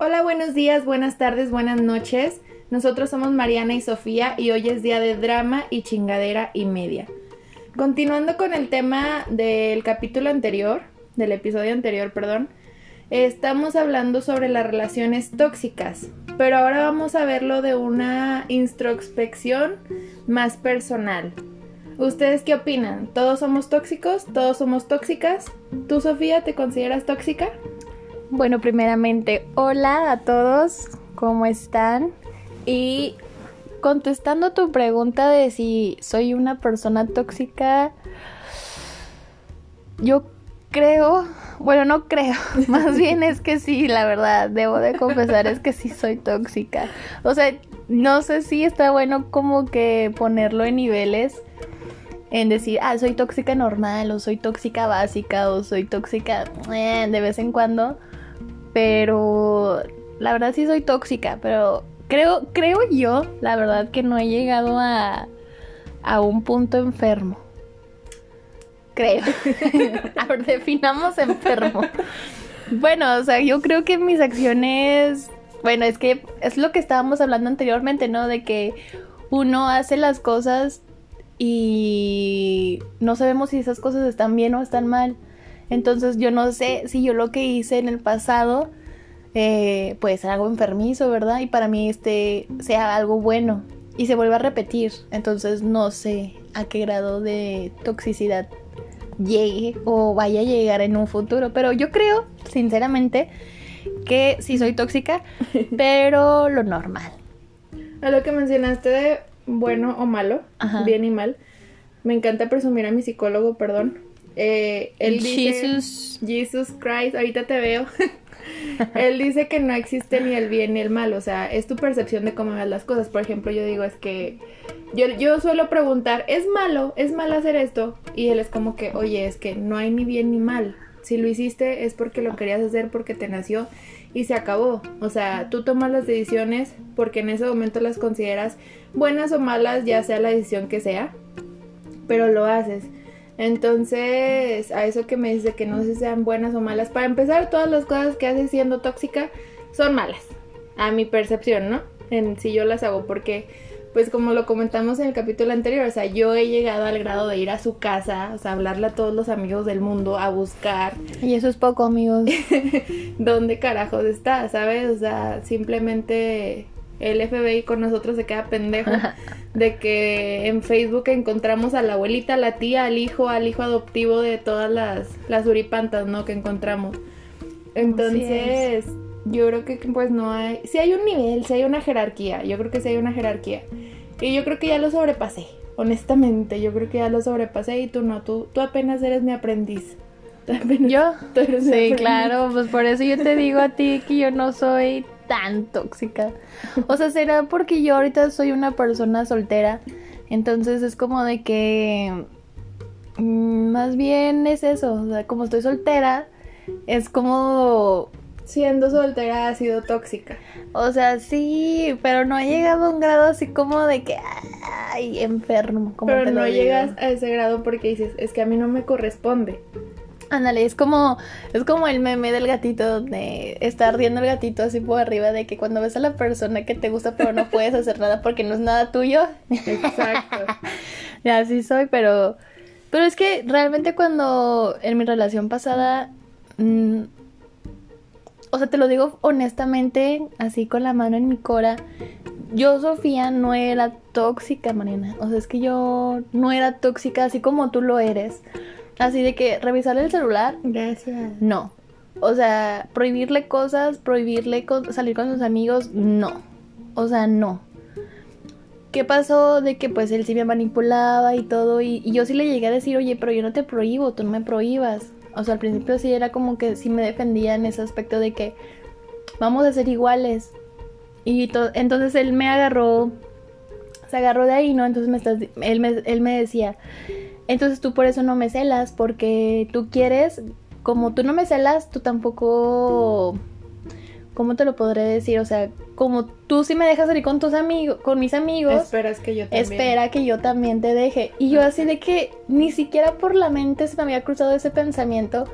Hola, buenos días, buenas tardes, buenas noches. Nosotros somos Mariana y Sofía y hoy es día de drama y chingadera y media. Continuando con el tema del capítulo anterior, del episodio anterior, perdón, estamos hablando sobre las relaciones tóxicas, pero ahora vamos a verlo de una introspección más personal. ¿Ustedes qué opinan? ¿Todos somos tóxicos? ¿Todos somos tóxicas? ¿Tú, Sofía, te consideras tóxica? Bueno, primeramente, hola a todos, ¿cómo están? Y contestando tu pregunta de si soy una persona tóxica, yo creo, bueno, no creo, más bien es que sí, la verdad, debo de confesar, es que sí soy tóxica. O sea, no sé si está bueno como que ponerlo en niveles, en decir, ah, soy tóxica normal, o soy tóxica básica, o soy tóxica eh, de vez en cuando. Pero la verdad sí soy tóxica, pero creo, creo yo, la verdad, que no he llegado a, a un punto enfermo. Creo. a ver, definamos enfermo. Bueno, o sea, yo creo que mis acciones. Bueno, es que es lo que estábamos hablando anteriormente, ¿no? De que uno hace las cosas y no sabemos si esas cosas están bien o están mal. Entonces yo no sé si yo lo que hice en el pasado eh, puede ser algo enfermizo, ¿verdad? Y para mí este sea algo bueno y se vuelve a repetir. Entonces no sé a qué grado de toxicidad llegue o vaya a llegar en un futuro. Pero yo creo, sinceramente, que sí soy tóxica, pero lo normal. A lo que mencionaste de bueno o malo, bien y mal. Me encanta presumir a mi psicólogo, perdón. Eh, él dice, Jesus. Jesus Christ, ahorita te veo. él dice que no existe ni el bien ni el mal, o sea, es tu percepción de cómo ves las cosas. Por ejemplo, yo digo, es que yo, yo suelo preguntar, ¿es malo? ¿Es mal hacer esto? Y él es como que, oye, es que no hay ni bien ni mal. Si lo hiciste es porque lo querías hacer, porque te nació y se acabó. O sea, tú tomas las decisiones porque en ese momento las consideras buenas o malas, ya sea la decisión que sea, pero lo haces. Entonces, a eso que me dice que no sé si sean buenas o malas, para empezar, todas las cosas que haces siendo tóxica son malas, a mi percepción, ¿no? En si yo las hago, porque pues como lo comentamos en el capítulo anterior, o sea, yo he llegado al grado de ir a su casa, o sea, hablarle a todos los amigos del mundo, a buscar. Y eso es poco, amigos. ¿Dónde carajos está? ¿Sabes? O sea, simplemente el FBI con nosotros se queda pendejo de que en Facebook encontramos a la abuelita, a la tía, al hijo, al hijo adoptivo de todas las, las uripantas, ¿no? Que encontramos. Entonces, yo creo que pues no hay, si hay un nivel, si hay una jerarquía, yo creo que sí hay una jerarquía. Y yo creo que ya lo sobrepasé, honestamente, yo creo que ya lo sobrepasé y tú no, tú, tú apenas eres mi aprendiz. ¿Yo? sí, claro, pues por eso yo te digo a ti que yo no soy tan tóxica. O sea, será porque yo ahorita soy una persona soltera. Entonces es como de que... Mm, más bien es eso. O sea, como estoy soltera, es como... Siendo soltera ha sido tóxica. O sea, sí, pero no ha llegado a un grado así como de que... Ay, enfermo. Como pero no llegas a ese grado porque dices, es que a mí no me corresponde. Ándale, es como, es como el meme del gatito donde está ardiendo el gatito así por arriba de que cuando ves a la persona que te gusta pero no puedes hacer nada porque no es nada tuyo. Exacto. y así soy, pero, pero es que realmente cuando en mi relación pasada, mm, o sea, te lo digo honestamente, así con la mano en mi cora, yo, Sofía, no era tóxica, Mariana. O sea, es que yo no era tóxica así como tú lo eres. Así de que revisar el celular. Gracias. No. O sea, prohibirle cosas, prohibirle salir con sus amigos, no. O sea, no. ¿Qué pasó de que pues él sí me manipulaba y todo? Y, y, yo sí le llegué a decir, oye, pero yo no te prohíbo, tú no me prohíbas. O sea, al principio sí era como que sí me defendía en ese aspecto de que vamos a ser iguales. Y entonces él me agarró, se agarró de ahí, ¿no? Entonces me estás, él, me, él me decía, entonces tú por eso no me celas, porque tú quieres, como tú no me celas, tú tampoco... ¿Cómo te lo podré decir? O sea, como tú sí me dejas salir con tus amigos, con mis amigos. Esperas que yo también. Espera que yo también te deje. Y yo así de que ni siquiera por la mente se me había cruzado ese pensamiento.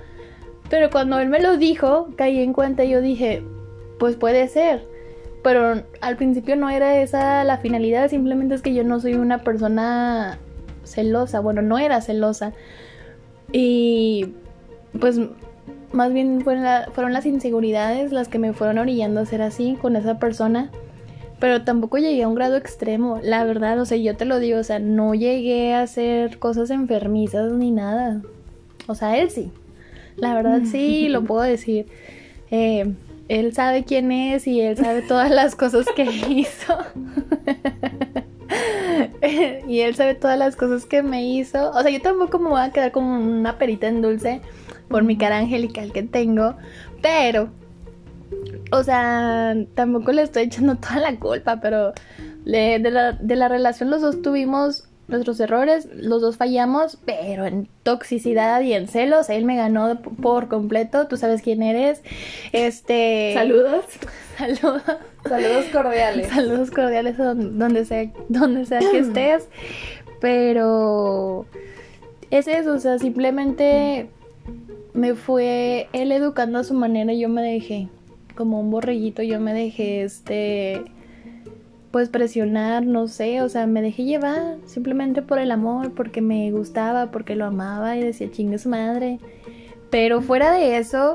Pero cuando él me lo dijo, caí en cuenta y yo dije, pues puede ser. Pero al principio no era esa la finalidad, simplemente es que yo no soy una persona celosa, bueno, no era celosa. Y pues más bien fueron, fueron las inseguridades las que me fueron orillando a ser así con esa persona. Pero tampoco llegué a un grado extremo, la verdad, o sea, yo te lo digo, o sea, no llegué a hacer cosas enfermizas ni nada. O sea, él sí. La verdad sí, lo puedo decir. Eh, él sabe quién es y él sabe todas las cosas que hizo. y él sabe todas las cosas que me hizo. O sea, yo tampoco me voy a quedar como una perita en dulce por mi cara angelical que tengo. Pero, o sea, tampoco le estoy echando toda la culpa, pero de, la, de la relación los dos tuvimos nuestros errores, los dos fallamos, pero en toxicidad y en celos, él me ganó por completo, tú sabes quién eres. Este. Saludos. Saludos. Saludos cordiales. Saludos cordiales donde sea, donde sea que estés. Pero es eso, o sea, simplemente me fue él educando a su manera y yo me dejé, como un borreguito, yo me dejé este pues presionar, no sé, o sea, me dejé llevar simplemente por el amor, porque me gustaba, porque lo amaba y decía chingue su madre. Pero fuera de eso,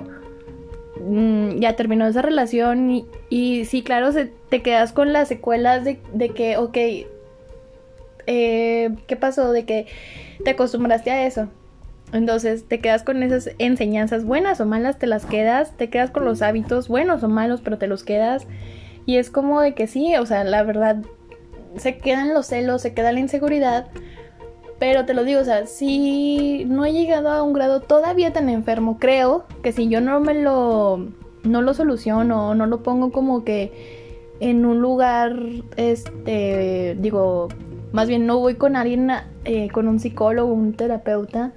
mm, ya terminó esa relación y, sí, claro, se, te quedas con las secuelas de, de que, ok, eh, ¿qué pasó? De que te acostumbraste a eso. Entonces te quedas con esas enseñanzas buenas o malas, te las quedas, te quedas con los hábitos buenos o malos, pero te los quedas. Y es como de que sí, o sea, la verdad, se quedan los celos, se queda la inseguridad. Pero te lo digo, o sea, si no he llegado a un grado todavía tan enfermo, creo que si yo no me lo, no lo soluciono, no lo pongo como que en un lugar, este, digo, más bien no voy con alguien, eh, con un psicólogo, un terapeuta.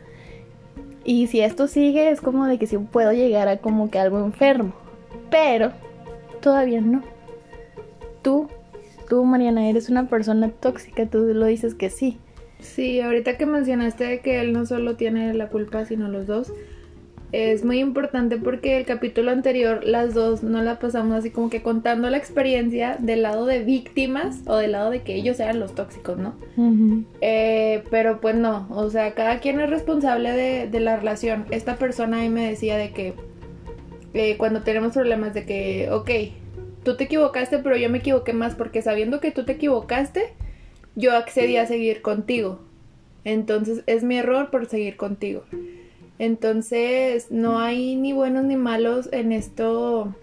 Y si esto sigue, es como de que sí puedo llegar a como que algo enfermo. Pero todavía no tú, tú Mariana, eres una persona tóxica, tú lo dices que sí. Sí, ahorita que mencionaste que él no solo tiene la culpa, sino los dos, es muy importante porque el capítulo anterior las dos no la pasamos así como que contando la experiencia del lado de víctimas o del lado de que ellos eran los tóxicos, ¿no? Eh, pero pues no, o sea, cada quien es responsable de, la relación. Esta persona ahí me decía de que eh, cuando tenemos problemas de que, ok, tú te equivocaste, pero yo me equivoqué más porque sabiendo que tú te equivocaste, yo accedí a seguir contigo. Entonces es mi error por seguir contigo. Entonces no hay ni buenos ni malos en esto.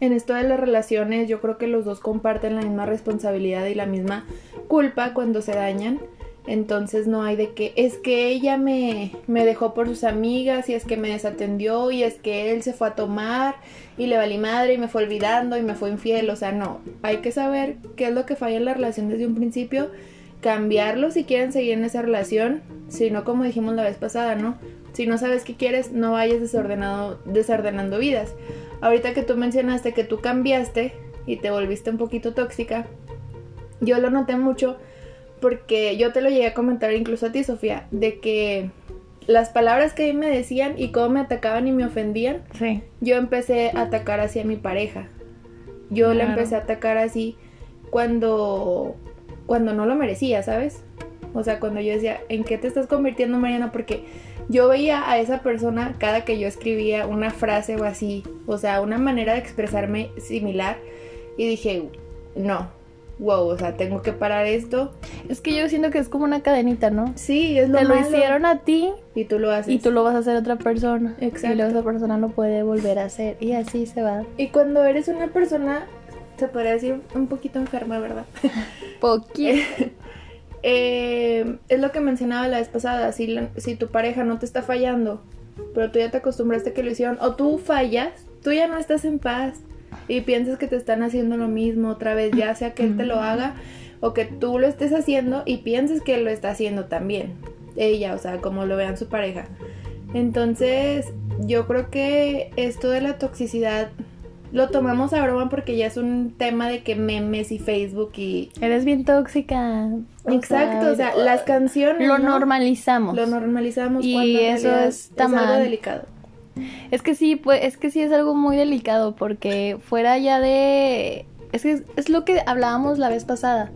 En esto de las relaciones, yo creo que los dos comparten la misma responsabilidad y la misma culpa cuando se dañan. Entonces no hay de que es que ella me, me dejó por sus amigas y es que me desatendió y es que él se fue a tomar y le valí madre y me fue olvidando y me fue infiel. O sea, no, hay que saber qué es lo que falla en la relación desde un principio, cambiarlo si quieren seguir en esa relación, si no como dijimos la vez pasada, ¿no? Si no sabes qué quieres, no vayas desordenando vidas. Ahorita que tú mencionaste que tú cambiaste y te volviste un poquito tóxica, yo lo noté mucho porque yo te lo llegué a comentar incluso a ti, Sofía, de que las palabras que a mí me decían y cómo me atacaban y me ofendían, sí. yo empecé a atacar así a mi pareja. Yo le empecé a atacar así cuando, cuando no lo merecía, ¿sabes? O sea, cuando yo decía, ¿en qué te estás convirtiendo, Mariana? Porque yo veía a esa persona cada que yo escribía una frase o así, o sea, una manera de expresarme similar, y dije, no, wow, o sea, tengo que parar esto. Es que yo siento que es como una cadenita, ¿no? Sí, es lo Te lo hicieron a ti y tú lo haces. Y tú lo vas a hacer a otra persona. Exacto. Y luego esa persona lo puede volver a hacer y así se va. Y cuando eres una persona, se podría decir un poquito enferma, ¿verdad? Poquito. eh, es lo que mencionaba la vez pasada, si, si tu pareja no te está fallando, pero tú ya te acostumbraste a que lo hicieron, o tú fallas, tú ya no estás en paz y piensas que te están haciendo lo mismo otra vez, ya sea que él te lo haga o que tú lo estés haciendo y pienses que él lo está haciendo también. Ella, o sea, como lo vean su pareja. Entonces, yo creo que esto de la toxicidad lo tomamos a broma porque ya es un tema de que memes y Facebook y... Eres bien tóxica. Exacto, o sea, las canciones... Lo normalizamos. Lo normalizamos y eso es, algo delicado. Es que sí, pues, es que sí es algo muy delicado porque fuera ya de... Es que es lo que hablábamos la vez pasada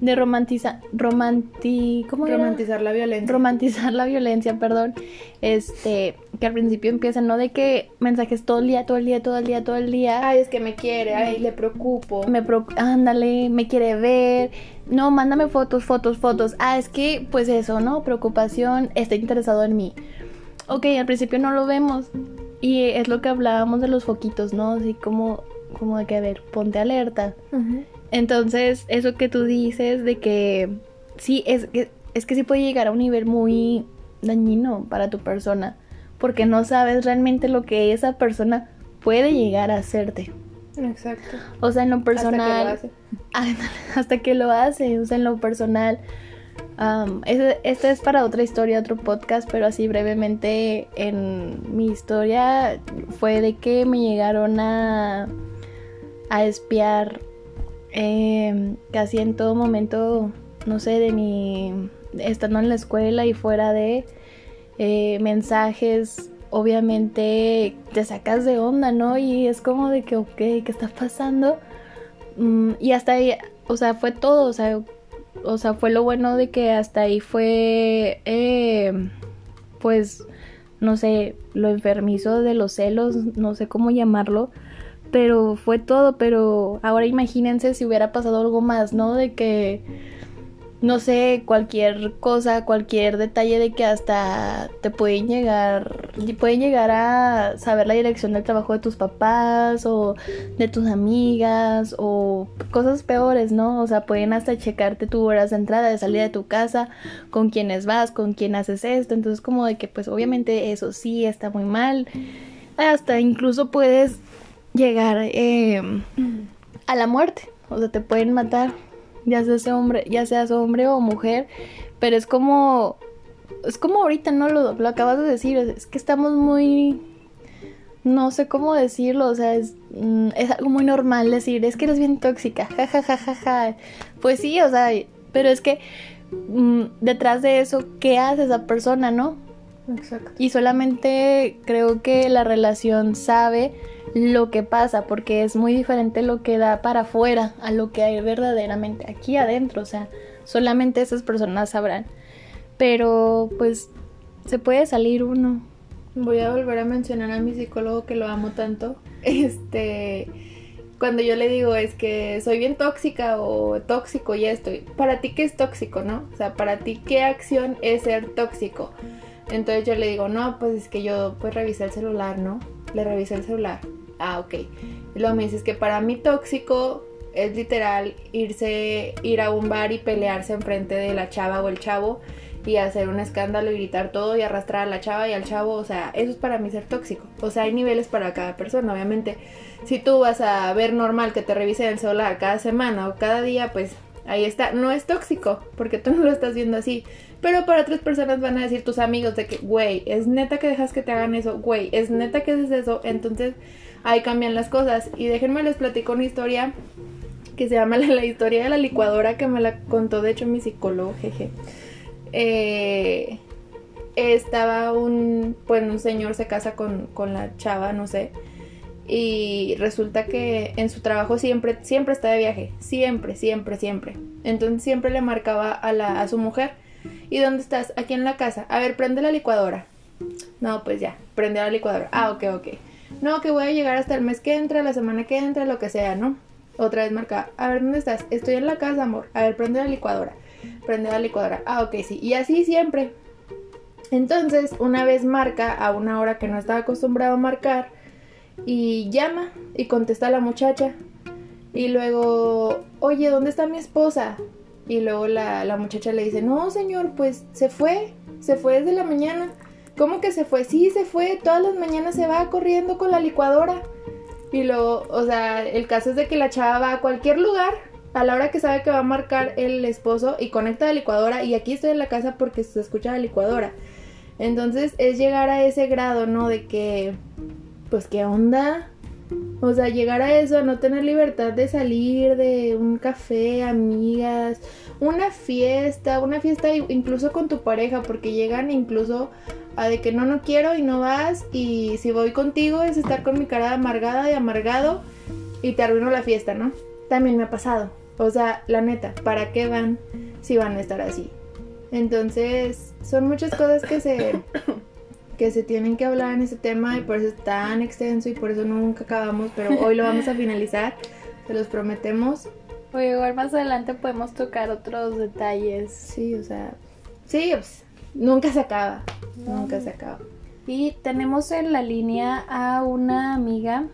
de romantizar romanti ¿cómo romantizar la violencia. Romantizar la violencia perdón. Este que al principio empiezan no de que mensajes todo el día todo el día todo el día todo el día. Ay es que me quiere ay le preocupo. Me ándale me quiere ver. No mándame fotos fotos fotos. Ah es que pues eso no preocupación está interesado en mí ok al principio no lo vemos y es lo que hablábamos de los foquitos no así como como de que a ver ponte alerta entonces, eso que tú dices de que sí, es que, es que sí puede llegar a un nivel muy dañino para tu persona, porque no sabes realmente lo que esa persona puede llegar a hacerte. Exacto. O sea, en lo personal. Hasta que lo hace. O sea, en lo personal. Um, este, es para otra historia, otro podcast, pero así brevemente en mi historia fue de que me llegaron a, a espiar eh, casi en todo momento, no sé, de mi, estando en la escuela y fuera de eh, mensajes, obviamente te sacas de onda, ¿no? Y es como de que, ok, ¿qué está pasando? Mm, y hasta ahí, o sea, fue todo, o sea, o sea, fue lo bueno de que hasta ahí fue, eh, pues, no sé, lo enfermizo de los celos, no sé cómo llamarlo, pero fue todo, pero ahora imagínense si hubiera pasado algo más, ¿no? De que, no sé, cualquier cosa, cualquier detalle de que hasta te pueden llegar, pueden llegar a saber la dirección del trabajo de tus papás o de tus amigas o cosas peores, ¿no? O sea, pueden hasta checarte tu horas de entrada, de salida de tu casa, con quiénes vas, con quién haces esto, entonces como de que pues obviamente eso sí está muy mal. Hasta incluso puedes llegar eh, a la muerte. O sea, te pueden matar, ya seas hombre, ya seas hombre o mujer, pero es como es como ahorita, ¿no? Lo, lo acabas de decir, es, que estamos muy no sé cómo decirlo, o sea, es, mm, es, algo muy normal decir, es que eres bien tóxica, ja, ja, ja, ja, ja. Pues sí, o sea, pero es que mm, detrás de eso, ¿qué hace esa persona, no? Exacto. Y solamente creo que la relación sabe lo que pasa, porque es muy diferente lo que da para afuera a lo que hay verdaderamente aquí adentro, o sea, solamente esas personas sabrán. Pero pues se puede salir uno. Voy a volver a mencionar a mi psicólogo que lo amo tanto. Este, cuando yo le digo es que soy bien tóxica o tóxico y estoy, para ti qué es tóxico, ¿no? O sea, para ti qué acción es ser tóxico. Entonces yo le digo, no, pues es que yo pues revisé el celular, ¿no? Le revisé el celular. Ah, ok. Luego me dices que para mí tóxico es literal irse, ir a un bar y pelearse enfrente de la chava o el chavo y hacer un escándalo y gritar todo y arrastrar a la chava y al chavo, o sea, eso es para mí ser tóxico. O sea, hay niveles para cada persona, obviamente. Si tú vas a ver normal que te revisen el celular cada semana o cada día, pues ahí está, no es tóxico, porque tú no lo estás viendo así. Pero para otras personas van a decir tus amigos de que, güey, es neta que dejas que te hagan eso, güey, es neta que haces eso. Entonces ahí cambian las cosas. Y déjenme les platico una historia que se llama la, historia de la licuadora que me la contó de hecho mi psicólogo, jeje. Eh, estaba un, pues un señor se casa con, con la chava, no sé y resulta que en su trabajo siempre, siempre está de viaje, siempre, siempre, siempre. Entonces siempre le marcaba a, la, a su mujer, ¿y dónde estás? Aquí en la casa. A ver, prende la licuadora. No, pues ya, prende la licuadora. Ah, ok, ok. No, que voy a llegar hasta el mes que entra, la semana que entra, lo que sea, ¿no? Otra vez marca, a ver, ¿dónde estás? Estoy en la casa, amor. A ver, prende la licuadora. Prende la licuadora. Ah, ok, sí. Y así siempre. Entonces, una vez marca a una hora que no estaba acostumbrado a marcar y llama y contesta la muchacha. Y luego, oye, ¿dónde está mi esposa? Y luego la, la, muchacha le dice, no, señor, pues se fue, se fue desde la mañana. ¿Cómo que se fue? Sí, se fue, todas las mañanas se va corriendo con la licuadora. Y luego, o sea, el caso es de que la chava va a cualquier lugar a la hora que sabe que va a marcar el esposo y conecta la licuadora y aquí estoy en la casa porque se escucha la licuadora. Entonces es llegar a ese grado, ¿no? De que pues qué onda. O sea, llegar a eso, a no tener libertad de salir de un café, amigas, una fiesta, una fiesta incluso con tu pareja, porque llegan incluso a de que no, no quiero y no vas y si voy contigo es estar con mi cara amargada y amargado y te arruino la fiesta, ¿no? También me ha pasado. O sea, la neta, ¿para qué van si van a estar así? Entonces, son muchas cosas que se que se tienen que hablar en este tema y por eso es tan extenso y por eso nunca acabamos, pero hoy lo vamos a finalizar, se los prometemos. O igual más adelante podemos tocar otros detalles. Sí, o sea, sí, pues, nunca se acaba, nunca se acaba. Y tenemos en la línea a una amiga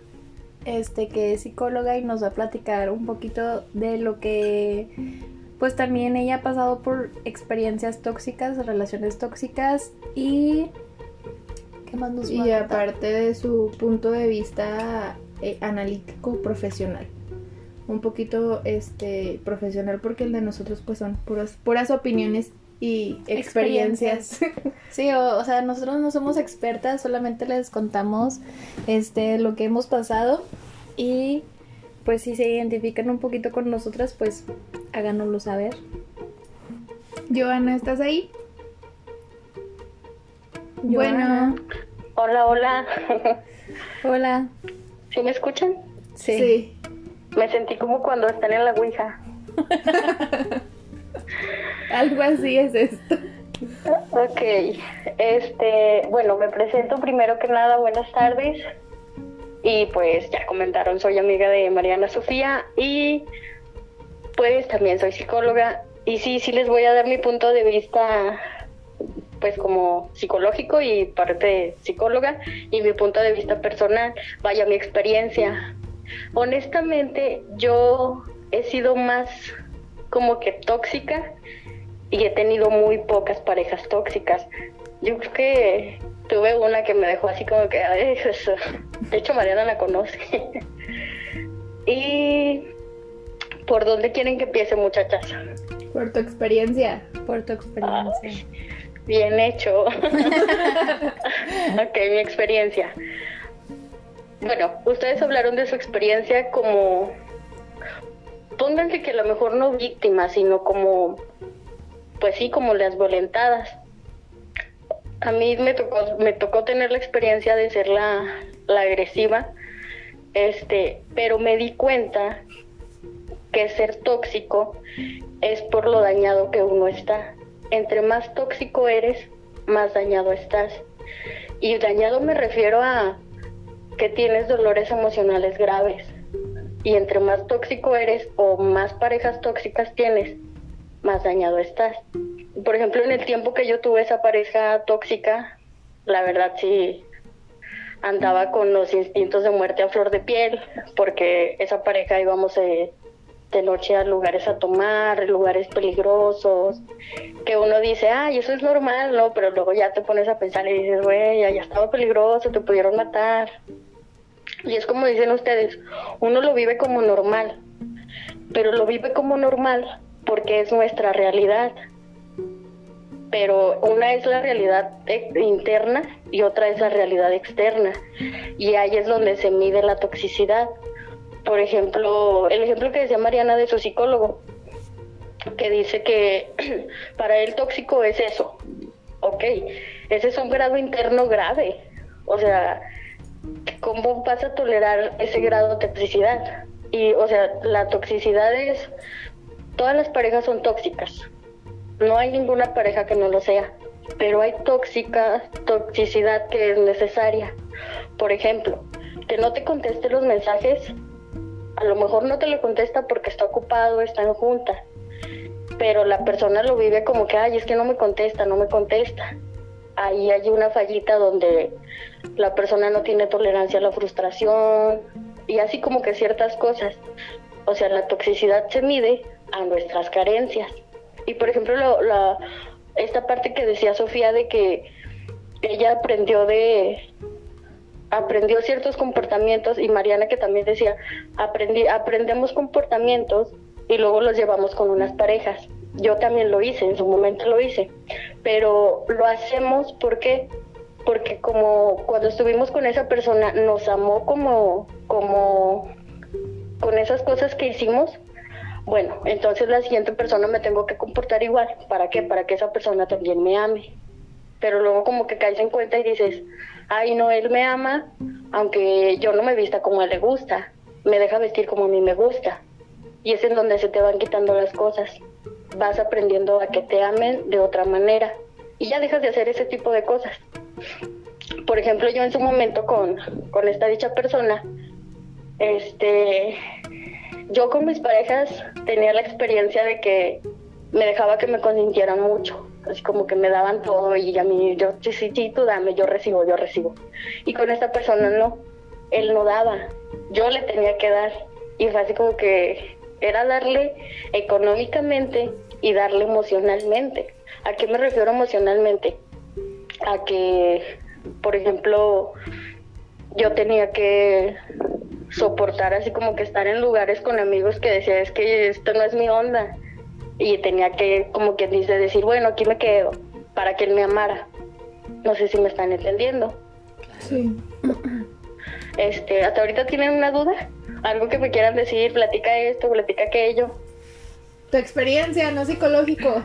este que es psicóloga y nos va a platicar un poquito de lo que pues también ella ha pasado por experiencias tóxicas, relaciones tóxicas y ¿qué más nos Y aparte de su punto de vista eh, analítico profesional. Un poquito este profesional porque el de nosotros pues son puras puras opiniones y experiencias. Sí, o, sea, nosotros no somos expertas, solamente les contamos este lo que hemos pasado y pues si se identifican un poquito con nosotras, pues háganoslo saber. Joana, ¿estás ahí? Bueno. Hola, hola. hola. ¿Sí me escuchan? Sí. sí. Me sentí como cuando están en la Ouija. Algo así es esto. Ok, este, bueno, me presento primero que nada, buenas tardes. Y pues ya comentaron, soy amiga de Mariana Sofía y pues también soy psicóloga. Y sí, sí les voy a dar mi punto de vista pues como psicológico y parte psicóloga y mi punto de vista personal, vaya mi experiencia. Honestamente, yo he sido más como que tóxica y he tenido muy pocas parejas tóxicas. Yo creo que tuve una que me dejó así como que, ay, de hecho Mariana la conoce. y ¿por dónde quieren que empiece muchachas? Por tu experiencia. Por tu experiencia. Bien hecho. ok, mi experiencia. Bueno, ustedes hablaron de su experiencia como, pónganse que a lo mejor no víctimas, sino como pues sí, como las violentadas. A mí me tocó, me tocó tener la experiencia de ser la, la agresiva, este, pero me di cuenta que ser tóxico es por lo dañado que uno está. Entre más tóxico eres, más dañado estás. Y dañado me refiero a que tienes dolores emocionales graves. Y entre más tóxico eres o más parejas tóxicas tienes, más dañado estás. Por ejemplo, en el tiempo que yo tuve esa pareja tóxica, la verdad sí andaba con los instintos de muerte a flor de piel, porque esa pareja íbamos de, noche a lugares a tomar, lugares peligrosos, que uno dice, ay, eso es normal, ¿no? Pero luego ya te pones a pensar y dices, güey, ya estaba peligroso, te pudieron matar. Y es como dicen ustedes, uno lo vive como normal, pero lo vive como normal porque es nuestra realidad. Pero una es la realidad interna y otra es la realidad externa. Y ahí es donde se mide la toxicidad. Por ejemplo, el ejemplo que decía Mariana de su psicólogo, que dice que para él tóxico es eso. Ok, ese es un grado interno grave. O sea, ¿cómo vas a tolerar ese grado de toxicidad? Y, o sea, la toxicidad es todas las parejas son tóxicas. No hay ninguna pareja que no lo sea, pero hay tóxica, toxicidad que es necesaria. Por ejemplo, que no te conteste los mensajes, a lo mejor no te lo contesta porque está ocupado, está en junta, pero la persona lo vive como que, ay, es que no me contesta, no me contesta. Ahí hay una fallita donde la persona no tiene tolerancia a la frustración y así como que ciertas cosas. O sea, la toxicidad se mide a nuestras carencias. Y por ejemplo, la, esta parte que decía Sofía de que ella aprendió de aprendió ciertos comportamientos y Mariana que también decía aprendí, aprendemos comportamientos y luego los llevamos con unas parejas. Yo también lo hice, en su momento lo hice, pero lo hacemos porque porque como cuando estuvimos con esa persona nos amó como como con esas cosas que hicimos bueno, entonces la siguiente persona me tengo que comportar igual. ¿Para qué? Para que esa persona también me ame. pero luego como que caes en cuenta y dices, ay no, él me ama, aunque yo no me vista como a él le gusta, me deja vestir como a mí me gusta. Y es en donde se te van quitando las cosas. Vas aprendiendo a que te amen de otra manera y ya dejas de hacer ese tipo de cosas. Por ejemplo, yo en su momento con, con esta dicha persona, este, yo con mis parejas tenía la experiencia de que me dejaba que me consintieran mucho, así como que me daban todo y a mí, yo, sí, sí, sí, tú dame, yo recibo, yo recibo. Y con esta persona no, él no daba, yo le tenía que dar. Y fue así como que era darle económicamente y darle emocionalmente. ¿A qué me refiero emocionalmente? A que, por ejemplo, yo tenía que soportar así como que estar en lugares con amigos que decía es que esto no es mi onda y tenía que como que dice decir bueno aquí me quedo para que él me amara no sé si me están entendiendo. Sí. Este hasta ahorita tienen una duda algo que me quieran decir platica esto platica aquello tu experiencia, no psicológico.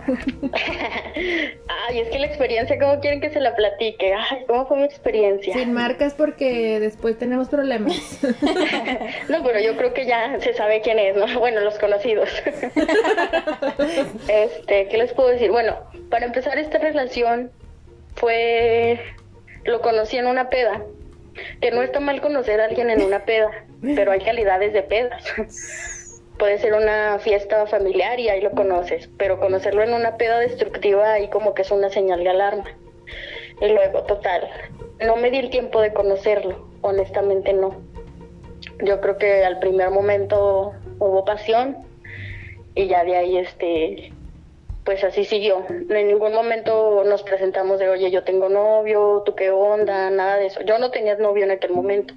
Ay, es que la experiencia, ¿cómo quieren que se la platique? Ay, ¿cómo fue mi experiencia? Sin marcas porque después tenemos problemas. no, pero yo creo que ya se sabe quién es, ¿no? Bueno, los conocidos. este, ¿qué les puedo decir? Bueno, para empezar esta relación fue... Lo conocí en una peda. Que no está mal conocer a alguien en una peda, pero hay calidades de pedas puede ser una fiesta familiar y ahí lo conoces, pero conocerlo en una peda destructiva ahí como que es una señal de alarma. Y luego, total, no me di el tiempo de conocerlo, honestamente no. Yo creo que al primer momento hubo pasión y ya de ahí este pues así siguió. En ningún momento nos presentamos de, oye, yo tengo novio, tú qué onda, nada de eso. Yo no tenía novio en aquel momento.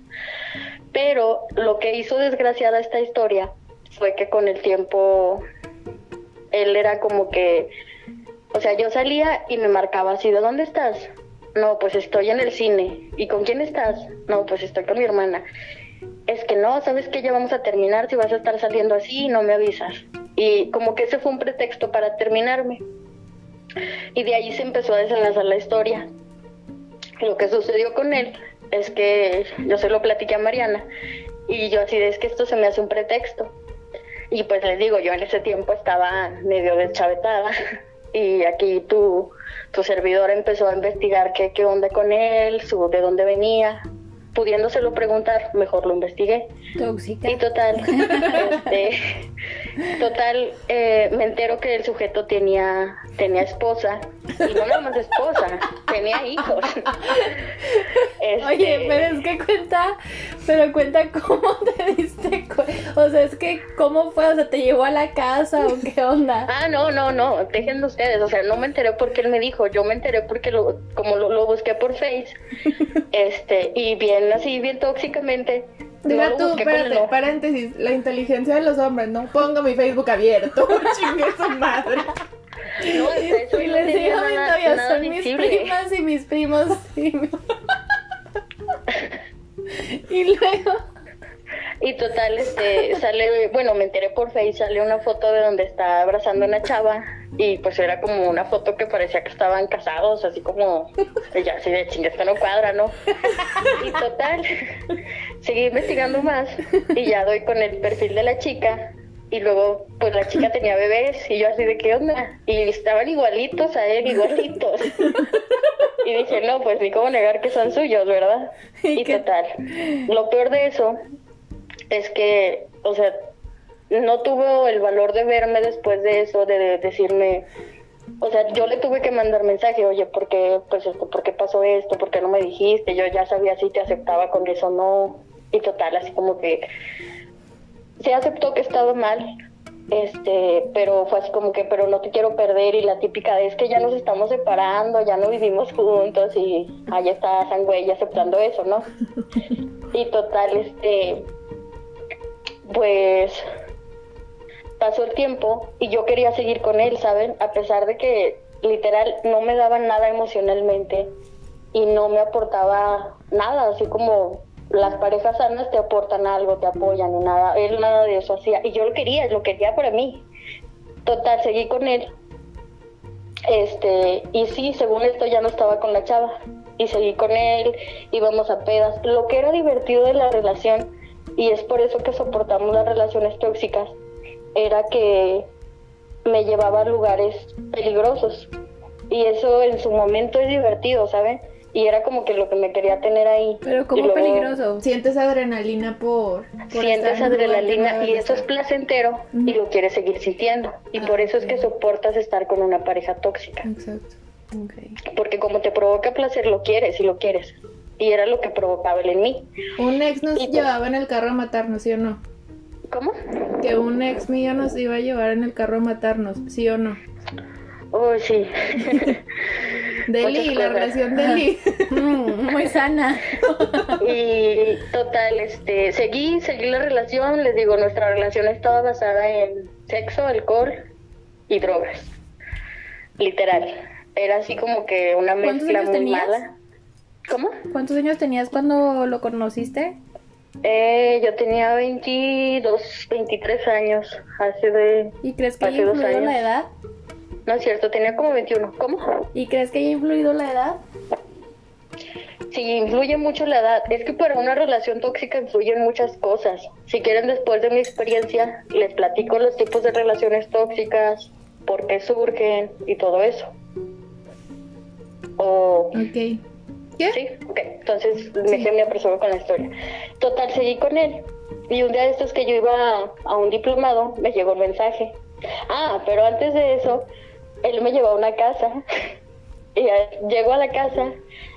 Pero lo que hizo desgraciada esta historia fue que con el tiempo él era como que, o sea, yo salía y me marcaba así, ¿de dónde estás? No, pues estoy en el cine. ¿Y con quién estás? No, pues estoy con mi hermana. Es que no, sabes que ya vamos a terminar, si vas a estar saliendo así, no me avisas. Y como que ese fue un pretexto para terminarme. Y de ahí se empezó a desenlazar la historia. Lo que sucedió con él es que yo se lo platiqué a Mariana y yo así de es que esto se me hace un pretexto y pues les digo, yo en ese tiempo estaba medio deschavetada y aquí tu, tu servidor empezó a investigar qué, qué onda con él, su, de dónde venía, pudiéndoselo preguntar, mejor lo investigué. Tóxica. Y total, este, total, eh, me entero que el sujeto tenía, tenía esposa, y no nada más esposa, tenía hijos. Este, Oye, pero es que cuenta, pero cuenta cómo te diste o sea, es que cómo fue, o sea, te llevó a la casa o qué onda. Ah, no, no, no, déjenlo ustedes, o sea, no me enteré porque él me dijo, yo me enteré porque lo, como lo, lo busqué por Face, este, y bien así, bien tóxicamente, Diga tú, espérate, paréntesis, la inteligencia de los hombres, no pongo mi Facebook abierto, chingue su madre. No, eso y les digo a mi son mis primas y mis primos. y luego... Y total, este, sale, bueno, me enteré por Facebook, sale una foto de donde está abrazando a una chava y pues era como una foto que parecía que estaban casados, así como, ya así de chingue, esto no cuadra, ¿no? Y total, seguí investigando más y ya doy con el perfil de la chica y luego pues la chica tenía bebés y yo así de qué onda y estaban igualitos a él, igualitos. Y dije, no, pues ni cómo negar que son suyos, ¿verdad? Y total, lo peor de eso es que, o sea, no tuvo el valor de verme después de eso, de, decirme, o sea, yo le tuve que mandar mensaje, oye, ¿por qué, pues esto, ¿por qué pasó esto? ¿Por qué no me dijiste? Yo ya sabía si te aceptaba con eso o no. Y total, así como que se aceptó que estaba mal, este, pero fue así como que, pero no te quiero perder y la típica es que ya nos estamos separando, ya no vivimos juntos y ahí está Sangüey aceptando eso, ¿no? Y total, este, pues pasó el tiempo y yo quería seguir con él, ¿saben? A pesar de que literal no me daba nada emocionalmente y no me aportaba nada, así como las parejas sanas te aportan algo, te apoyan y nada, él nada de eso hacía y yo lo quería, lo quería para mí. Total, seguí con él Este, y sí, según esto ya no estaba con la chava. Y seguí con él, íbamos a pedas. Lo que era divertido de la relación, y es por eso que soportamos las relaciones tóxicas, era que me llevaba a lugares peligrosos. Y eso en su momento es divertido, ¿saben? Y era como que lo que me quería tener ahí. Pero como peligroso. Sientes adrenalina por... sientes adrenalina y eso es placentero y lo quieres seguir sintiendo. Y por eso es que soportas estar con una pareja tóxica. Exacto. Porque como te provoca placer, lo quieres y lo quieres. Y era lo que provocaba él en mí. Un ex nos pues llevaba en el carro a matarnos, ¿sí o no? ¿Cómo? Que un ex mío nos iba a llevar en el carro a matarnos, ¿sí o no? Oh, sí. Deli, la relación de mm, muy sana. y total, este, seguí, seguí la relación, les digo, nuestra relación estaba basada en sexo, alcohol y drogas. Literal. Era así como que una mezcla muy tenías? mala. ¿Cómo? ¿Cuántos años tenías cuando lo conociste? Eh, yo tenía 22, 23 años, hace de... ¿Y crees que hace dos años. la edad? No es cierto, tenía como 21. ¿Cómo? ¿Y crees que haya influido la edad? Sí, influye mucho la edad. Es que para una relación tóxica influyen muchas cosas. Si quieren, después de mi experiencia, les platico los tipos de relaciones tóxicas, por qué surgen y todo eso. O... Ok. ¿Qué? Sí, ok. Entonces me me apresuró con la historia. Total, seguí con él. Y un día de estos que yo iba a un diplomado, me llegó un mensaje. Ah, pero antes de eso, él me llevó a una casa y llegó a la casa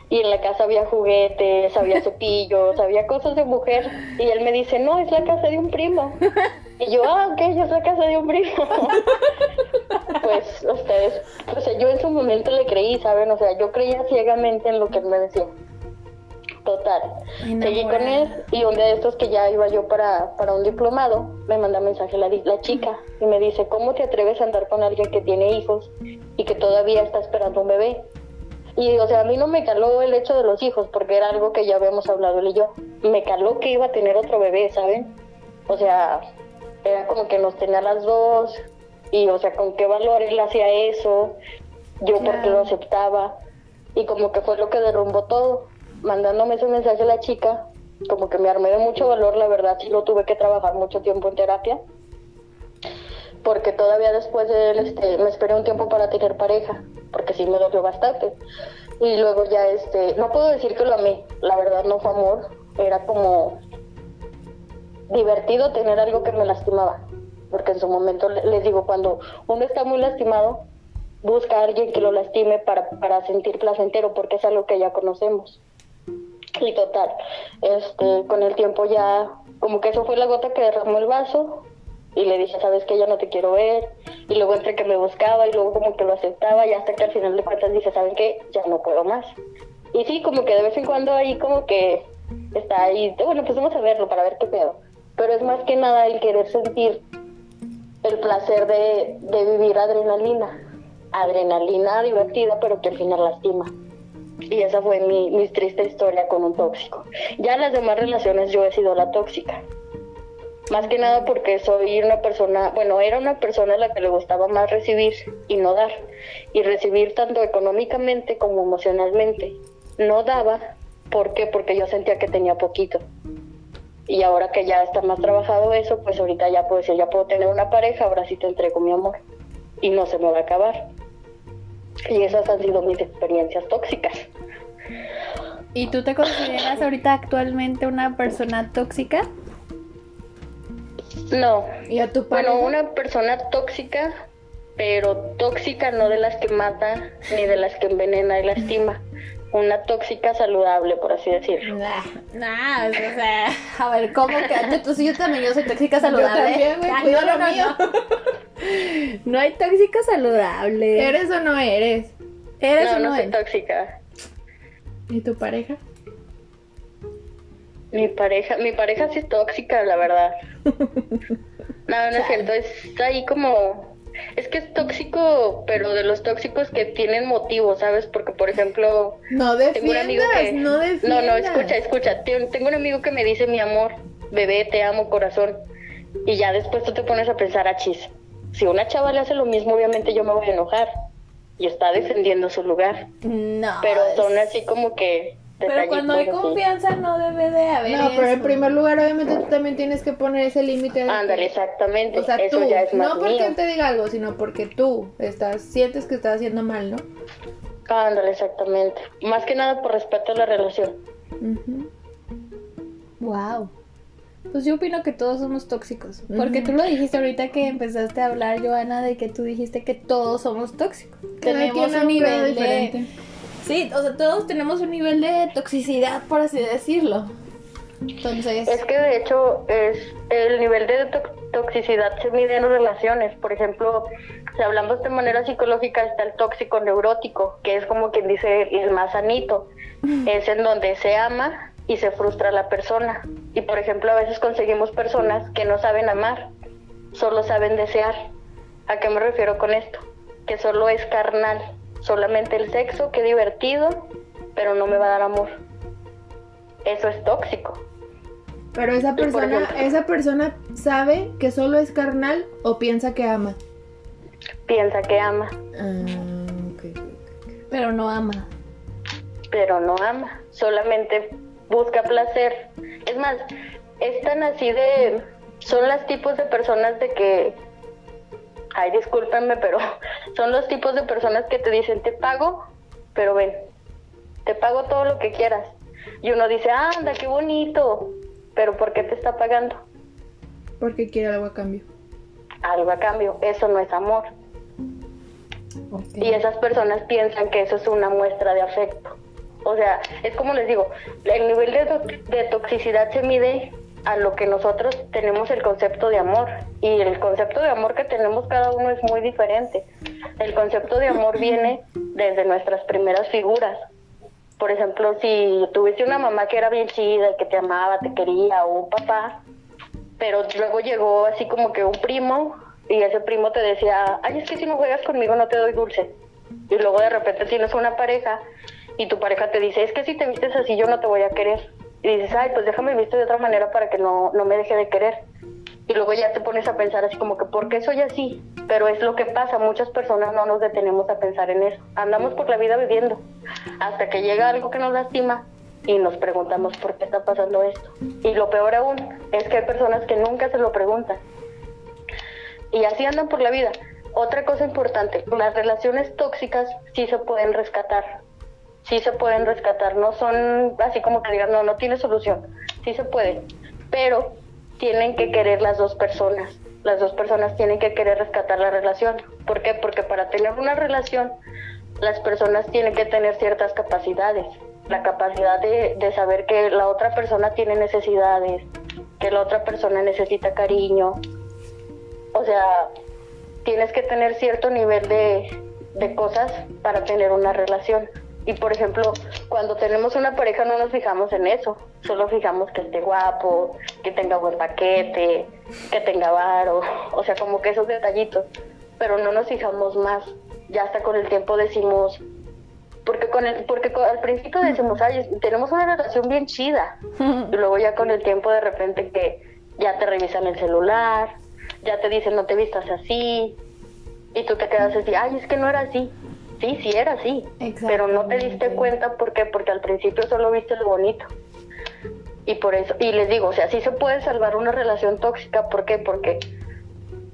y en la casa había juguetes, había cepillos, había cosas de mujer y él me dice, no, es la casa de un primo. Y yo, ah, ok, es la casa de un primo. pues ustedes, pues yo en su momento le creí, ¿saben? O sea, yo creía ciegamente en lo que él me decía. Total. Seguí con él y un día de estos que ya iba yo para, para un diplomado, me manda mensaje la, la chica y me dice, ¿cómo te atreves a andar con alguien que tiene hijos y que todavía está esperando un bebé? Y, o sea, a mí no me caló el hecho de los hijos, porque era algo que ya habíamos hablado él y yo. Me caló que iba a tener otro bebé, ¿saben? O sea, era como que nos tenía las dos, y, o sea, con qué valor él hacía eso, yo porque lo aceptaba, y como que fue lo que derrumbó todo mandándome ese mensaje a la chica, como que me armé de mucho valor, la verdad sí lo tuve que trabajar mucho tiempo en terapia, porque todavía después de él este, me esperé un tiempo para tener pareja, porque sí me dolió bastante. Y luego ya, este, no puedo decir que lo amé, la verdad no fue amor, era como divertido tener algo que me lastimaba, porque en su momento les digo, cuando uno está muy lastimado, busca a alguien que lo lastime para, para sentir placentero, porque es algo que ya conocemos. Y total, este, con el tiempo ya, como que eso fue la gota que derramó el vaso y le dije, sabes que ya no te quiero ver. Y luego entre que me buscaba y luego como que lo aceptaba y hasta que al final de cuentas dije, ¿saben qué? Ya no puedo más. Y sí, como que de vez en cuando ahí como que está ahí, bueno, pues vamos a verlo para ver qué pedo. Pero es más que nada el querer sentir el placer de, de vivir adrenalina. Adrenalina divertida, pero que al final lastima. Y esa fue mi, triste historia con un tóxico. Ya en las demás relaciones yo he sido la tóxica. Más que nada porque soy una persona, bueno, era una persona a la que le gustaba más recibir y no dar. Y recibir tanto económicamente como emocionalmente. No daba, ¿por qué? Porque yo sentía que tenía poquito. Y ahora que ya está más trabajado eso, pues ahorita ya puedo decir, ya puedo tener una pareja, ahora sí te entrego mi amor. Y no se me va a acabar. Y esas han sido mis experiencias tóxicas. ¿Y tú te consideras ahorita actualmente una persona tóxica? No. ¿Y a tu Bueno, una persona tóxica, pero tóxica no de las que mata ni de las que envenena y lastima. Una tóxica saludable, por así decirlo. Nah, nah, o sea, a ver, ¿cómo que tú sí, yo también yo soy tóxica saludable? Yo también, güey, no, mío. No hay tóxica saludable. ¿Eres o no eres? ¿Eres o no, no soy tóxica. ¿Y tu pareja? Mi pareja, mi pareja sí es tóxica, la verdad. no, no es cierto, está ahí como es que es tóxico, pero de los tóxicos que tienen motivo, ¿sabes? Porque, por ejemplo, no tengo un amigo que no No, no, escucha, escucha. Tengo un amigo que me dice, "Mi amor, bebé, te amo, corazón." Y ya después tú te pones a pensar, "Ah, chis. Si una chava le hace lo mismo, obviamente yo me voy a enojar." y está defendiendo su lugar. No. Pero son así como que pero cuando hay confianza no debe de haber. No, pero en primer lugar, obviamente tú también tienes que poner ese límite. Ándale, exactamente. O sea, Eso tú, ya es más no porque él te diga algo, sino porque tú estás, sientes que estás haciendo mal, ¿no? Ándale, exactamente. Más que nada por respeto a la relación. Wow. Pues yo opino que todos somos tóxicos. Porque tú lo dijiste ahorita que empezaste a hablar, Joana, de que tú dijiste que todos somos tóxicos. Tenemos un nivel diferente. Sí, o sea, todos tenemos un nivel de toxicidad, por así decirlo. Entonces. Es que de hecho es el nivel de toxicidad se mide en relaciones. Por ejemplo, si hablamos de manera psicológica, está el tóxico neurótico, que es como quien dice el más sanito. Es en donde se ama y se frustra la persona. Y por ejemplo, a veces conseguimos personas que no saben amar, solo saben desear. ¿A qué me refiero con esto? Que solo es carnal solamente el sexo, qué divertido, pero no me va a dar amor. Eso es tóxico. Pero esa persona, esa persona sabe que solo es carnal o piensa que ama. Piensa que ama. Ah, pero no ama. Pero no ama. Solamente busca placer. Es más, es tan así de. Son los tipos de personas de que ay, discúlpenme, pero son los tipos de personas que te dicen, te pago, pero ven, te pago todo lo que quieras. Y uno dice, anda, qué bonito, pero ¿por qué te está pagando? Porque quiere algo a cambio. Algo a cambio, eso no es amor. Y esas personas piensan que eso es una muestra de afecto. O sea, es como les digo, el nivel de, de toxicidad se mide a lo que nosotros tenemos el concepto de amor. Y el concepto de amor que tenemos cada uno es muy diferente. El concepto de amor viene desde nuestras primeras figuras. Por ejemplo, si tuviste una mamá que era bien chida y que te amaba, te quería, o un papá, pero luego llegó así como que un primo y ese primo te decía, ay, es que si no juegas conmigo no te doy dulce. Y luego de repente tienes una pareja y tu pareja te dice, es que si te vistes así yo no te voy a querer y dices, ay, pues déjame visto de otra manera para que no, no me deje de querer. Y luego ya te pones a pensar así como que, ¿por qué soy así? Pero es lo que pasa, muchas personas no nos detenemos a pensar en eso. Andamos por la vida viviendo hasta que llega algo que nos lastima y nos preguntamos por qué está pasando esto. Y lo peor aún es que hay personas que nunca se lo preguntan. Y así andan por la vida. Otra cosa importante, las relaciones tóxicas sí se pueden rescatar sí se pueden rescatar, no son así como que digan, no, no tiene solución, sí se puede, pero tienen que querer las dos personas, las dos personas tienen que querer rescatar la relación. ¿Por qué? Porque para tener una relación, las personas tienen que tener ciertas capacidades, la capacidad de, de saber que la otra persona tiene necesidades, que la otra persona necesita cariño, o sea, tienes que tener cierto nivel de, de cosas para tener una relación. Y por ejemplo, cuando tenemos una pareja no nos fijamos en eso, solo fijamos que esté guapo, que tenga buen paquete, que tenga varo, o sea, como que esos detallitos, pero no nos fijamos más. Ya hasta con el tiempo decimos, porque con el, porque al principio decimos, ay, tenemos una relación bien chida, y luego ya con el tiempo de repente que ya te revisan el celular, ya te dicen no te vistas así, y tú te quedas así, ay, es que no era así sí, sí era así, pero no te diste cuenta ¿por qué? porque al principio solo viste lo bonito. Y por eso, y les digo, o sea, sí se puede salvar una relación tóxica, ¿por qué? Porque,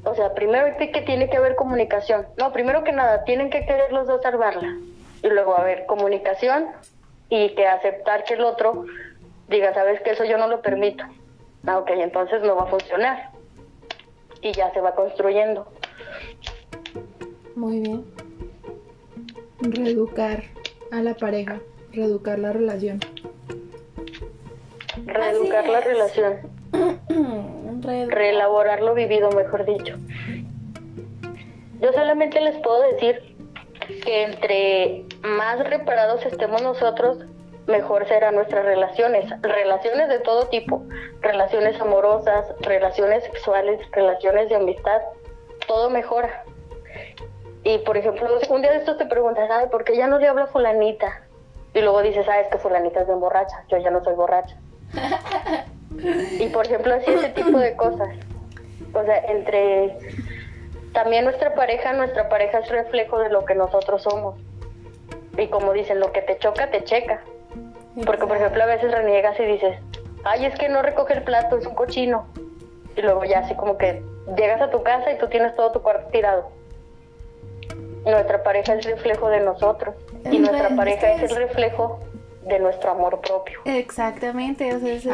o sea, primero que tiene que haber comunicación. No, primero que nada, tienen que querer los dos salvarla. Y luego haber comunicación y que aceptar que el otro diga, sabes que eso yo no lo permito. Ah, ok, entonces no va a funcionar. Y ya se va construyendo. Muy bien reeducar a la pareja, reeducar la relación. Reeducar la relación. Reelaborar lo vivido, mejor dicho. Yo solamente les puedo decir que entre más reparados estemos nosotros, mejor serán nuestras relaciones. Relaciones de todo tipo. Relaciones amorosas, relaciones sexuales, relaciones de amistad. Todo mejora. Y por ejemplo, un día de estos te preguntas, ¿sabes por qué ya no le habla fulanita? Y luego dices, sabes que fulanita es de borracha, yo ya no soy borracha. y por ejemplo, así ese tipo de cosas. O sea, entre también nuestra pareja, nuestra pareja es reflejo de lo que nosotros somos. Y como dicen, lo que te choca, te checa. Porque, por ejemplo, a veces reniegas y dices, ay, es que no recoge el plato, es un cochino. Y luego ya así como que llegas a tu casa y tú tienes todo tu cuarto tirado. Nuestra pareja es reflejo de nosotros. Y nuestra pareja es el reflejo de nuestro amor propio. Exactamente, o sea, es,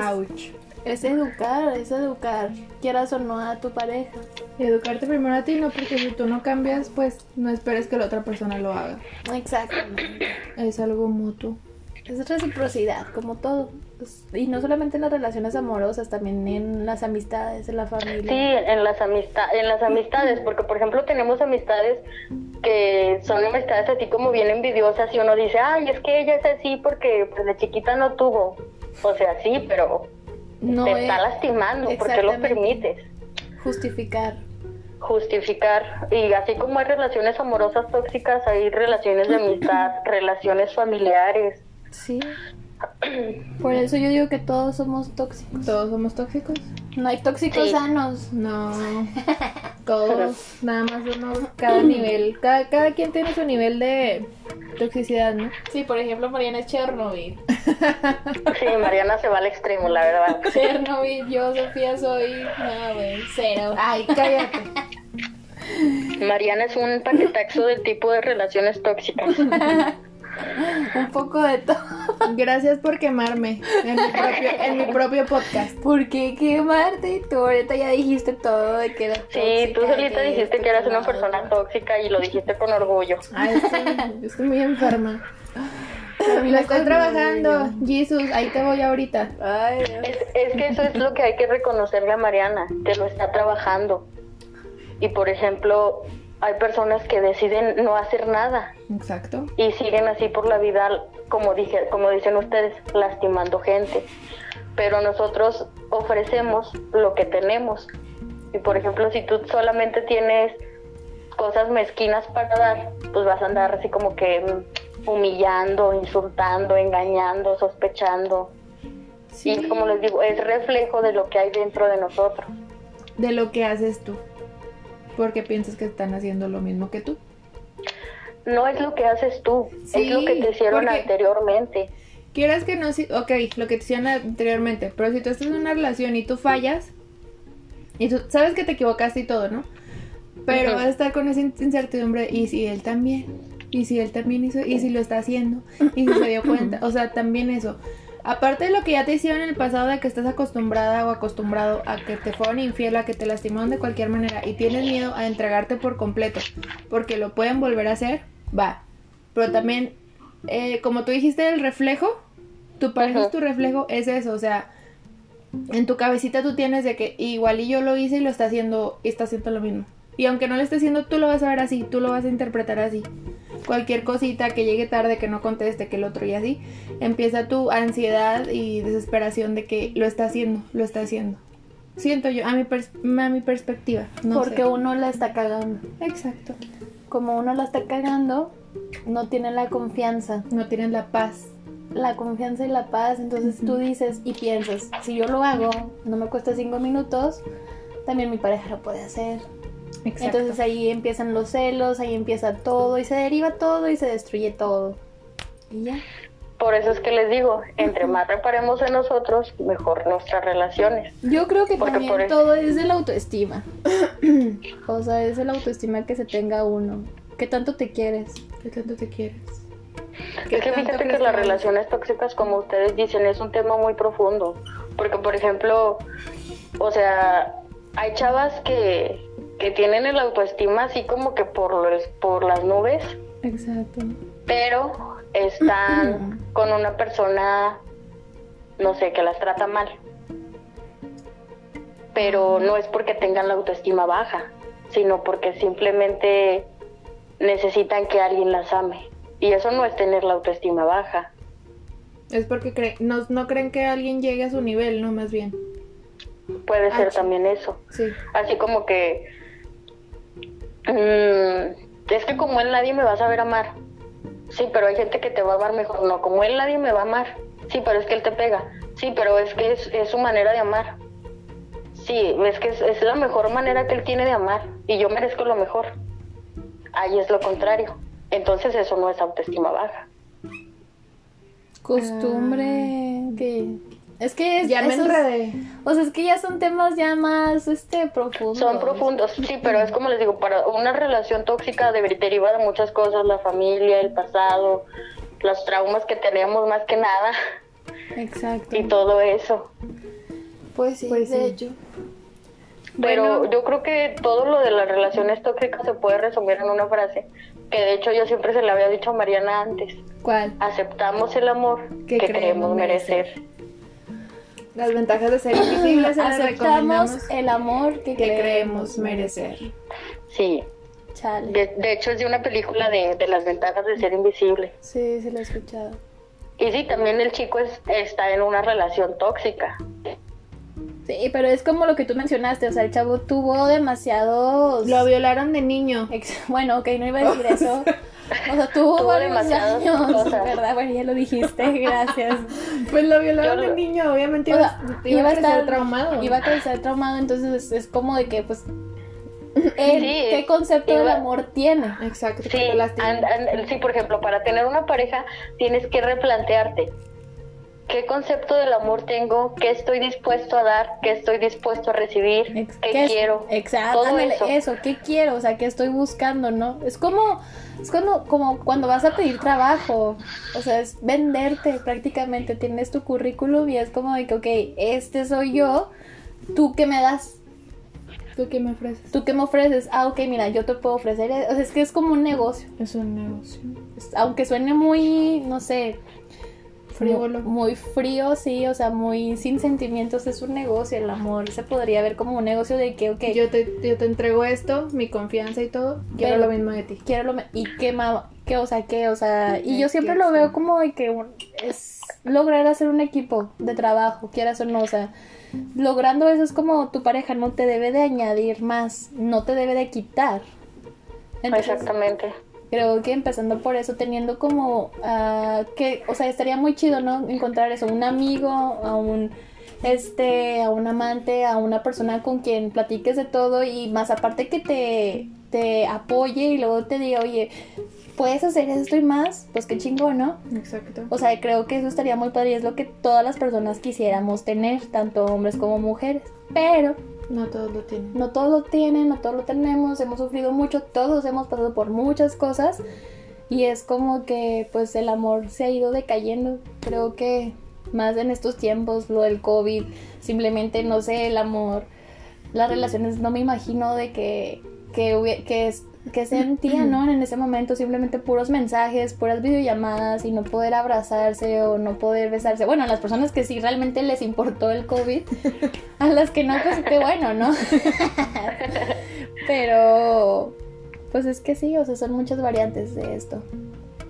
es educar, es educar, quieras o no a tu pareja. educarte primero a ti, no porque si tú no cambias, pues no esperes que la otra persona lo haga. Exactamente. Es algo mutuo. Es reciprocidad, como todo. Y no solamente en las relaciones amorosas, también en las amistades, en la familia. Sí, en las, amistad en las amistades, porque por ejemplo tenemos amistades que son amistades así como bien envidiosas y uno dice, ay, es que ella es así porque pues, de chiquita no tuvo. O sea, sí, pero no te está lastimando, porque lo permites? Justificar. Justificar. Y así como hay relaciones amorosas tóxicas, hay relaciones de amistad, relaciones familiares. Sí. Por eso yo digo que todos somos tóxicos. Todos somos tóxicos. No hay tóxicos sanos. No. Todos, nada más uno, cada nivel. Cada, cada quien tiene su nivel de toxicidad, ¿no? Sí, por ejemplo, Mariana es Chernobyl. Sí, Mariana se va al extremo, la verdad. Chernobyl, yo, Sofía, soy. No, güey, cero. Ay, cállate. Mariana es un paquetaxo del tipo de relaciones tóxicas. Un poco de todo. Gracias por quemarme en mi propio, en mi propio podcast. ¿Por qué quemarte? Tú ahorita ya dijiste todo de que eras Sí, tú solita dijiste que eras una persona tóxica y lo dijiste con orgullo. Ay, sí, estoy muy enferma. Lo estoy trabajando, Jesús, ahí te voy ahorita. Ay, es, es que eso es lo que hay que reconocerle a Mariana, que lo está trabajando. Y por ejemplo, hay personas que deciden no hacer nada. Exacto. Y siguen así por la vida, como dije, como dicen ustedes, lastimando gente. Pero nosotros ofrecemos lo que tenemos. Y por ejemplo, si tú solamente tienes cosas mezquinas para dar, pues vas a andar así como que humillando, insultando, engañando, sospechando. Sí. Y como les digo, es reflejo de lo que hay dentro de nosotros. De lo que haces tú porque piensas que están haciendo lo mismo que tú. No es lo que haces tú, es lo que te hicieron anteriormente. Quieras que no, ok, lo que te hicieron anteriormente, pero si tú estás en una relación y tú fallas, y tú sabes que te equivocaste y todo, ¿no? Pero vas a estar con esa incertidumbre, y si él también, y si él también hizo, y si lo está haciendo, y si se dio cuenta, o sea, también eso. Aparte de lo que ya te hicieron en el pasado de que estás acostumbrada o acostumbrado a que te fueron infiel, a que te lastimaron de cualquier manera y tienes miedo a entregarte por completo porque lo pueden volver a hacer, va. Pero también, eh, como tú dijiste, el reflejo, tu pareja es tu reflejo, es eso, o sea, en tu cabecita tú tienes de que igual y yo lo hice y lo está haciendo, y está haciendo lo mismo. Y aunque no lo esté haciendo, tú lo vas a ver así, tú lo vas a interpretar así cualquier cosita que llegue tarde, que no conteste, que el otro y así, empieza tu ansiedad y desesperación de que lo está haciendo, lo está haciendo. Siento yo, a mi, a mi perspectiva. No Porque uno la está cagando. Exacto. Como uno la está cagando, no tiene la confianza. No tienen la paz. La confianza y la paz. Entonces tú dices y piensas, si yo lo hago, no me cuesta cinco minutos, también mi pareja lo puede hacer. Entonces ahí empiezan los celos, ahí empieza todo y se deriva todo y se destruye todo. Y ya. Por eso es que les digo, entre más reparemos en nosotros, mejor nuestras relaciones. Yo creo que también todo es de la autoestima. o sea, es de la autoestima que se tenga uno. ¿Qué tanto te quieres? ¿Qué tanto te quieres? Es que fíjate que las relaciones tóxicas, como ustedes dicen, es un tema muy profundo. Porque, por ejemplo, o sea, hay chavas que, que tienen el autoestima así como que por, los, por las nubes. Exacto. Pero están con una persona, no sé, que las trata mal. Pero no es porque tengan la autoestima baja, sino porque simplemente necesitan que alguien las ame. Y eso no es tener la autoestima baja. Es porque no, no creen que alguien llegue a su nivel, ¿no? Más bien. Puede ser también eso. Sí. Así como que Mm, es que como él nadie me va a saber amar. Sí, pero hay gente que te va a amar mejor. No, como él nadie me va a amar. Sí, pero es que él te pega. Sí, pero es que es, su manera de amar. sí, es que es, la mejor manera que él tiene de amar y yo merezco lo mejor. Ahí es lo contrario. Entonces eso no es autoestima baja. Costumbre ah. que es que ya me enredé. O sea, es que ya son temas ya más este profundos. Son profundos, sí, pero es como les digo, para una relación tóxica deriva de muchas cosas, la familia, el pasado, los traumas que tenemos más que nada. Exacto. Y todo eso. Pues sí, pues de hecho. Pero yo creo que todo lo de las relaciones tóxicas se puede resumir en una frase, que de hecho yo siempre se la había dicho a Mariana antes. ¿Cuál? Aceptamos el amor que, creemos merecer. Las ventajas de ser invisibles. Aceptamos el amor que, creemos merecer. Sí. De, hecho es de una película de, de, las ventajas de ser invisible. Sí, se lo he escuchado. Y sí, también el chico es, está en una relación tóxica. Sí, pero es como lo que tú mencionaste, o sea, el chavo tuvo demasiados... Lo violaron de niño. Bueno, ok, no iba a decir eso. O sea, tuvo, varios años, ¿verdad? Bueno, ya lo dijiste, gracias. pues lo violaron de niño, obviamente iba, a estar traumado. Iba a crecer traumado, entonces es, como de que, pues, ¿qué concepto del amor tiene? Exacto. Sí, sí, por ejemplo, para tener una pareja tienes que replantearte qué concepto del amor tengo, qué estoy dispuesto a dar, qué estoy dispuesto a recibir, qué, quiero. Exacto, eso. qué quiero, o sea, qué estoy buscando, ¿no? Es como, es como, como cuando vas a pedir trabajo, o sea, es venderte prácticamente, tienes tu currículum y es como de que, ok, este soy yo, ¿tú qué me das? ¿Tú qué me ofreces? ¿Tú qué me ofreces? Ah, ok, mira, yo te puedo ofrecer. O sea, es que es como un negocio. Es un negocio. Aunque suene muy, no sé, Frívolo. Muy, frío, sí, o sea, muy sin sentimientos. Es un negocio, el amor. Se podría ver como un negocio de que, ok. Yo te, yo te entrego esto, mi confianza y todo. Quiero lo mismo de ti. Quiero lo Y qué, qué, o sea, qué, o sea. Y yo siempre lo veo como de que es lograr hacer un equipo de trabajo, quieras o no, o sea. Logrando eso es como tu pareja no te debe de añadir más, no te debe de quitar. Exactamente Creo que empezando por eso, teniendo como uh, que, o sea, estaría muy chido, ¿no? Encontrar eso, un amigo, a un este, a un amante, a una persona con quien platiques de todo y más aparte que te, te apoye y luego te diga, oye, puedes hacer esto y más, pues qué chingón, ¿no? Exacto. O sea, creo que eso estaría muy padre y es lo que todas las personas quisiéramos tener, tanto hombres como mujeres. Pero no todos lo tienen. No todos lo tienen, no todos lo tenemos, hemos sufrido mucho, todos hemos pasado por muchas cosas y es como que pues el amor se ha ido decayendo. Creo que más en estos tiempos, lo del COVID, simplemente no sé, el amor, las relaciones, no me imagino de que, que, que es que sentían, ¿no? En ese momento simplemente puros mensajes, puras videollamadas y no poder abrazarse o no poder besarse. Bueno, a las personas que sí realmente les importó el COVID, a las que no, pues qué bueno, ¿no? Pero, pues es que sí, o sea, son muchas variantes de esto.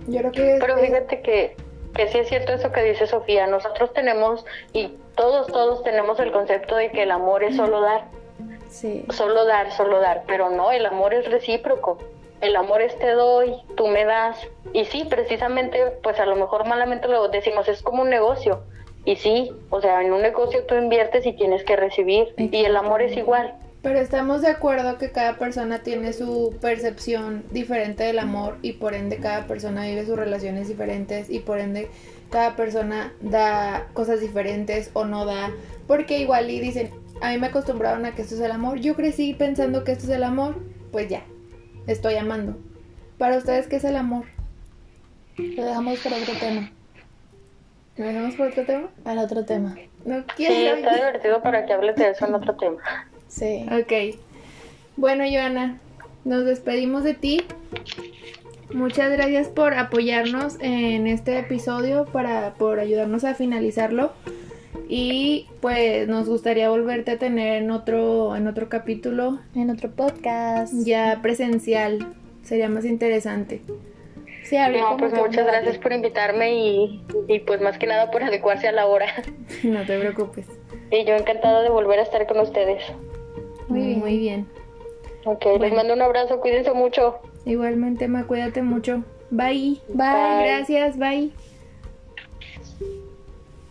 Yo creo que... Pero fíjate que, que sí es cierto eso que dice Sofía, nosotros tenemos, y todos, todos tenemos el concepto de que el amor es solo dar Solo dar, solo dar, pero no, el amor es recíproco. El amor es te doy, tú me das. Y sí, precisamente, pues a lo mejor malamente lo decimos, es como un negocio. Y sí, o sea, en un negocio tú inviertes y tienes que recibir. Y el amor es igual. Pero estamos de acuerdo que cada persona tiene su percepción diferente del amor y por ende cada persona vive sus relaciones diferentes y por ende cada persona da cosas diferentes o no da. Porque igual y dicen, a mí me acostumbraron a que esto es el amor. Yo crecí pensando que esto es el amor, pues ya, estoy amando. Para ustedes, ¿qué es el amor? Lo dejamos para otro tema. ¿Lo dejamos para otro tema? Para otro tema. No quiero. Sí, está divertido para que hables de eso en otro tema. Sí. Ok. Bueno, Joana, nos despedimos de ti. Muchas gracias por apoyarnos en este episodio, para, por ayudarnos a finalizarlo. Y pues nos gustaría volverte a tener en otro, en otro capítulo. En otro podcast. Ya presencial. Sería más interesante. Sí, no, pues muchas gracias por invitarme y, y, pues más que nada por adecuarse a la hora. No te preocupes. Y yo encantada de volver a estar con ustedes. Muy bien. Muy bien. Ok, les mando un abrazo, cuídense mucho. Igualmente, Ma, cuídate mucho. Bye. Bye. Gracias, bye.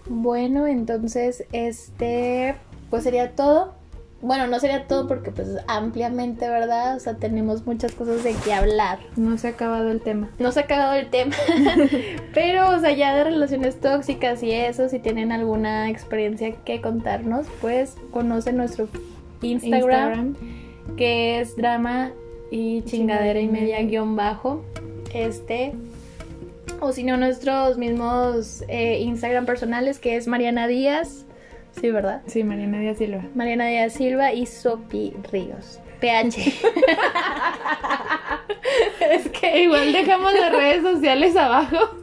Bueno, entonces, este, pues sería todo. bueno, no sería todo porque pues ampliamente, ¿verdad? O sea, tenemos muchas cosas de qué hablar. No se ha acabado el tema. No se ha acabado el tema. Pero, o sea, ya de relaciones tóxicas y eso, si tienen alguna experiencia que contarnos, pues conocen nuestro Instagram, que es drama y chingadera y media guion bajo. Este. O si no, nuestros mismos eh, Instagram personales, que es Mariana Díaz Sí, ¿verdad? Sí, Mariana Díaz Silva. Mariana Díaz Silva y Sopi Ríos. PH. es que igual dejamos las redes sociales abajo.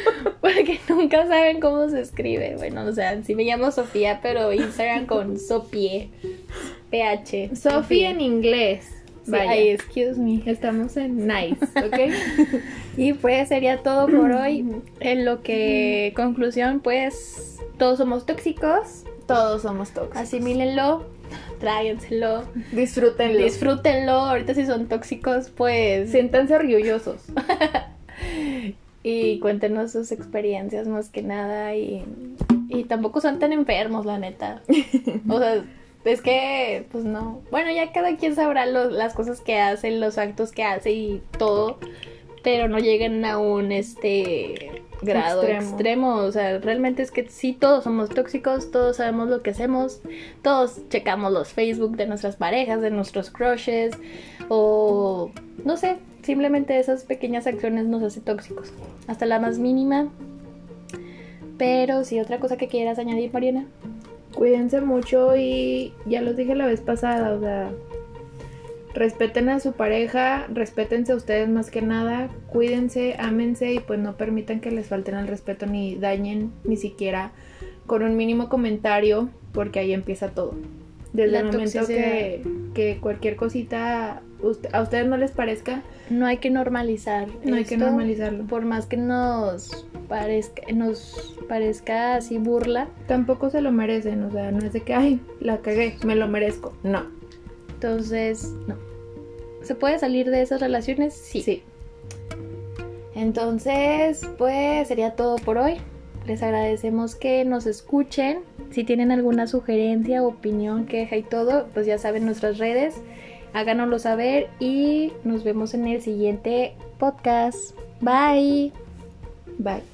Porque nunca saben cómo se escribe. Bueno, o sea, sí me llamo Sofía, pero Instagram con Sopie. PH. Sofía en inglés. Vaya. excuse me. Estamos en nice, ¿ok? y pues sería todo por hoy. En lo que, conclusión, pues, todos somos tóxicos. Todos somos tóxicos. Asimílenlo, tráguenselo. Disfrútenlo. Disfrútenlo. Ahorita si son tóxicos, pues... Siéntanse orgullosos. y cuéntenos sus experiencias más que nada y, y tampoco son tan enfermos, la neta. o sea, es que, pues no. Bueno, ya cada quien sabrá las cosas que hace, los actos que hace y todo pero no lleguen a un este grado extremo. O sea, realmente es que sí, todos somos tóxicos, todos sabemos lo que hacemos, todos checamos los Facebook de nuestras parejas, de nuestros crushes, o no sé, simplemente esas pequeñas acciones nos hacen tóxicos, hasta la más mínima. Pero sí, otra cosa que quieras añadir, Mariana. Cuídense mucho y ya los dije la vez pasada, o sea, respeten a su pareja, respétense a ustedes más que nada, cuídense, ámense y pues no permitan que les falten al respeto ni dañen ni siquiera con un mínimo comentario, porque ahí empieza todo. Desde el momento que, cualquier cosita a ustedes no les parezca, no hay que normalizar. No hay que normalizarlo. Por más que nos parezca, nos parezca así burla. Tampoco se lo merecen, o sea, no es de que, ay, la cagué, me lo merezco. No. Entonces, no. ¿Se puede salir de esas relaciones? Sí. Sí. Entonces, pues sería todo por hoy. Les agradecemos que nos escuchen. Si tienen alguna sugerencia, opinión, queja y todo, pues ya saben nuestras redes. Háganoslo saber y nos vemos en el siguiente podcast. Bye. Bye.